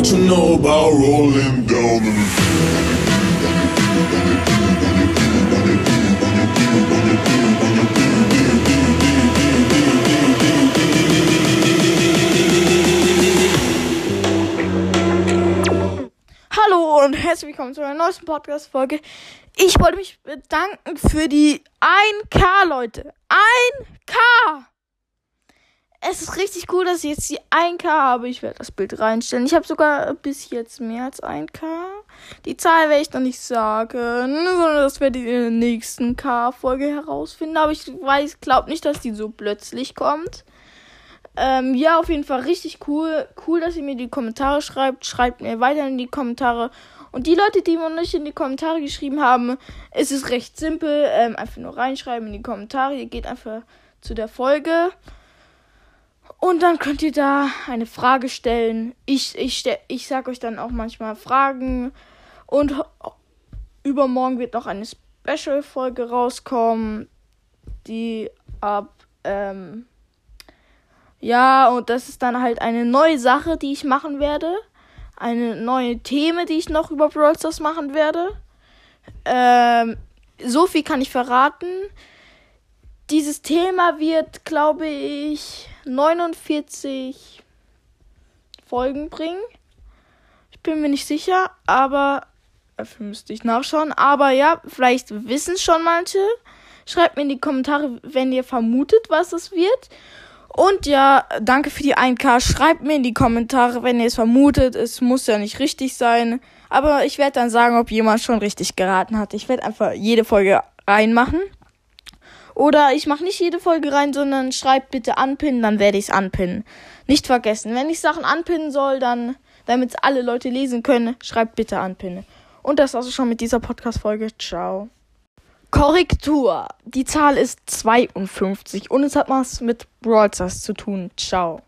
know about rolling down the Hallo und herzlich willkommen zu einer neuesten Podcast-Folge. Ich wollte mich bedanken für die 1K, Leute. 1K! Es ist richtig cool, dass ich jetzt die 1K habe. Ich werde das Bild reinstellen. Ich habe sogar bis jetzt mehr als 1K. Die Zahl werde ich noch nicht sagen, sondern das werde ich in der nächsten K-Folge herausfinden. Aber ich weiß, glaube nicht, dass die so plötzlich kommt. Ähm, ja, auf jeden Fall richtig cool. Cool, dass ihr mir die Kommentare schreibt. Schreibt mir weiter in die Kommentare. Und die Leute, die mir nicht in die Kommentare geschrieben haben, ist es recht simpel. Ähm, einfach nur reinschreiben in die Kommentare. Ihr geht einfach zu der Folge. Und dann könnt ihr da eine Frage stellen. Ich, ich, ich sag euch dann auch manchmal Fragen. Und übermorgen wird noch eine Special-Folge rauskommen, die ab, ähm, ja, und das ist dann halt eine neue Sache, die ich machen werde. Eine neue Thema, die ich noch über Brawl Stars machen werde. Ähm, so viel kann ich verraten. Dieses Thema wird, glaube ich, 49 Folgen bringen. Ich bin mir nicht sicher, aber dafür müsste ich nachschauen. Aber ja, vielleicht wissen es schon manche. Schreibt mir in die Kommentare, wenn ihr vermutet, was es wird. Und ja, danke für die 1K. Schreibt mir in die Kommentare, wenn ihr es vermutet. Es muss ja nicht richtig sein. Aber ich werde dann sagen, ob jemand schon richtig geraten hat. Ich werde einfach jede Folge reinmachen. Oder ich mache nicht jede Folge rein, sondern schreibt bitte anpinnen, dann werde ich es anpinnen. Nicht vergessen, wenn ich Sachen anpinnen soll, dann, damit es alle Leute lesen können, schreibt bitte anpinnen. Und das war's schon mit dieser Podcast-Folge. Ciao. Korrektur. Die Zahl ist 52 und es hat was mit Brawl Stars zu tun. Ciao.